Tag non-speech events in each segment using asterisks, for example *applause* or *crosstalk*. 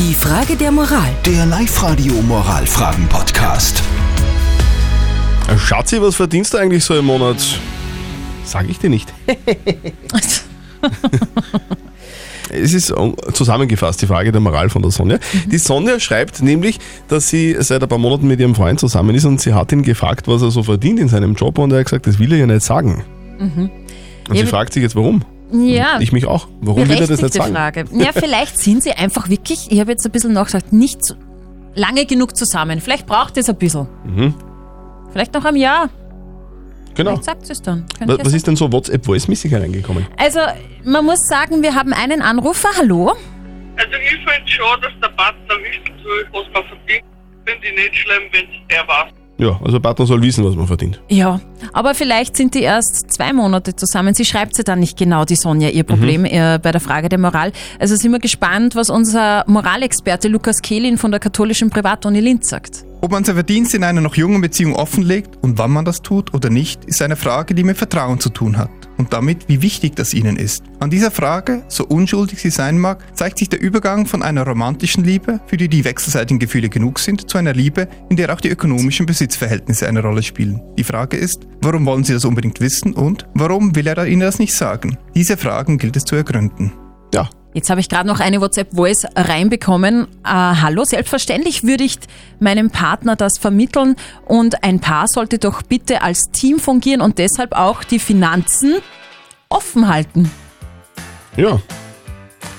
Die Frage der Moral. Der Live-Radio Moralfragen-Podcast. Äh, Schatzi, was verdienst du eigentlich so im Monat? Sag ich dir nicht. *laughs* Es ist zusammengefasst die Frage der Moral von der Sonja. Die Sonja schreibt nämlich, dass sie seit ein paar Monaten mit ihrem Freund zusammen ist und sie hat ihn gefragt, was er so verdient in seinem Job und er hat gesagt, das will er ja nicht sagen. Und sie fragt sich jetzt, warum? Ja, Ich mich auch. Warum will er das nicht berechtigte sagen? Frage. Ja, vielleicht *laughs* sind sie einfach wirklich, ich habe jetzt ein bisschen nachgedacht, nicht so lange genug zusammen. Vielleicht braucht es ein bisschen. Mhm. Vielleicht noch ein Jahr. Genau. Vielleicht sagt sie es dann. Was, was ist denn so WhatsApp-Voice-mäßig hereingekommen? Also, man muss sagen, wir haben einen Anrufer. Hallo? Also ich finde schon, dass der Partner wissen soll, was man verdient. Finde ich nicht schlimm, wenn es er weiß. Ja, also der Partner soll wissen, was man verdient. Ja, aber vielleicht sind die erst zwei Monate zusammen. Sie schreibt sie dann nicht genau, die Sonja, Mhm. ihr Problem äh, bei der Frage der Moral. Also sind wir gespannt, was unser Moralexperte Lukas Kehlin von der katholischen Privatuni Linz sagt. Ob man sein Verdienst in einer noch jungen Beziehung offenlegt und wann man das tut oder nicht, ist eine Frage, die mit Vertrauen zu tun hat und damit, wie wichtig das ihnen ist. An dieser Frage, so unschuldig sie sein mag, zeigt sich der Übergang von einer romantischen Liebe, für die die wechselseitigen Gefühle genug sind, zu einer Liebe, in der auch die ökonomischen Besitzverhältnisse eine Rolle spielen. Die Frage ist, warum wollen sie das unbedingt wissen und warum will er ihnen das nicht sagen? Diese Fragen gilt es zu ergründen. Ja, Jetzt habe ich gerade noch eine WhatsApp-Voice reinbekommen. Äh, hallo, selbstverständlich würde ich meinem Partner das vermitteln und ein Paar sollte doch bitte als Team fungieren und deshalb auch die Finanzen offen halten. Ja.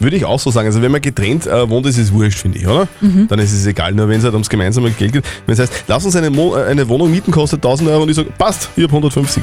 Würde ich auch so sagen. Also wenn man getrennt äh, wohnt, ist es wurscht, finde ich, oder? Dann ist es egal, nur wenn es halt ums gemeinsame Geld geht. Wenn es heißt, lass uns eine, Mo äh, eine Wohnung mieten, kostet 1000 Euro und ich sage, passt, ich habe 150.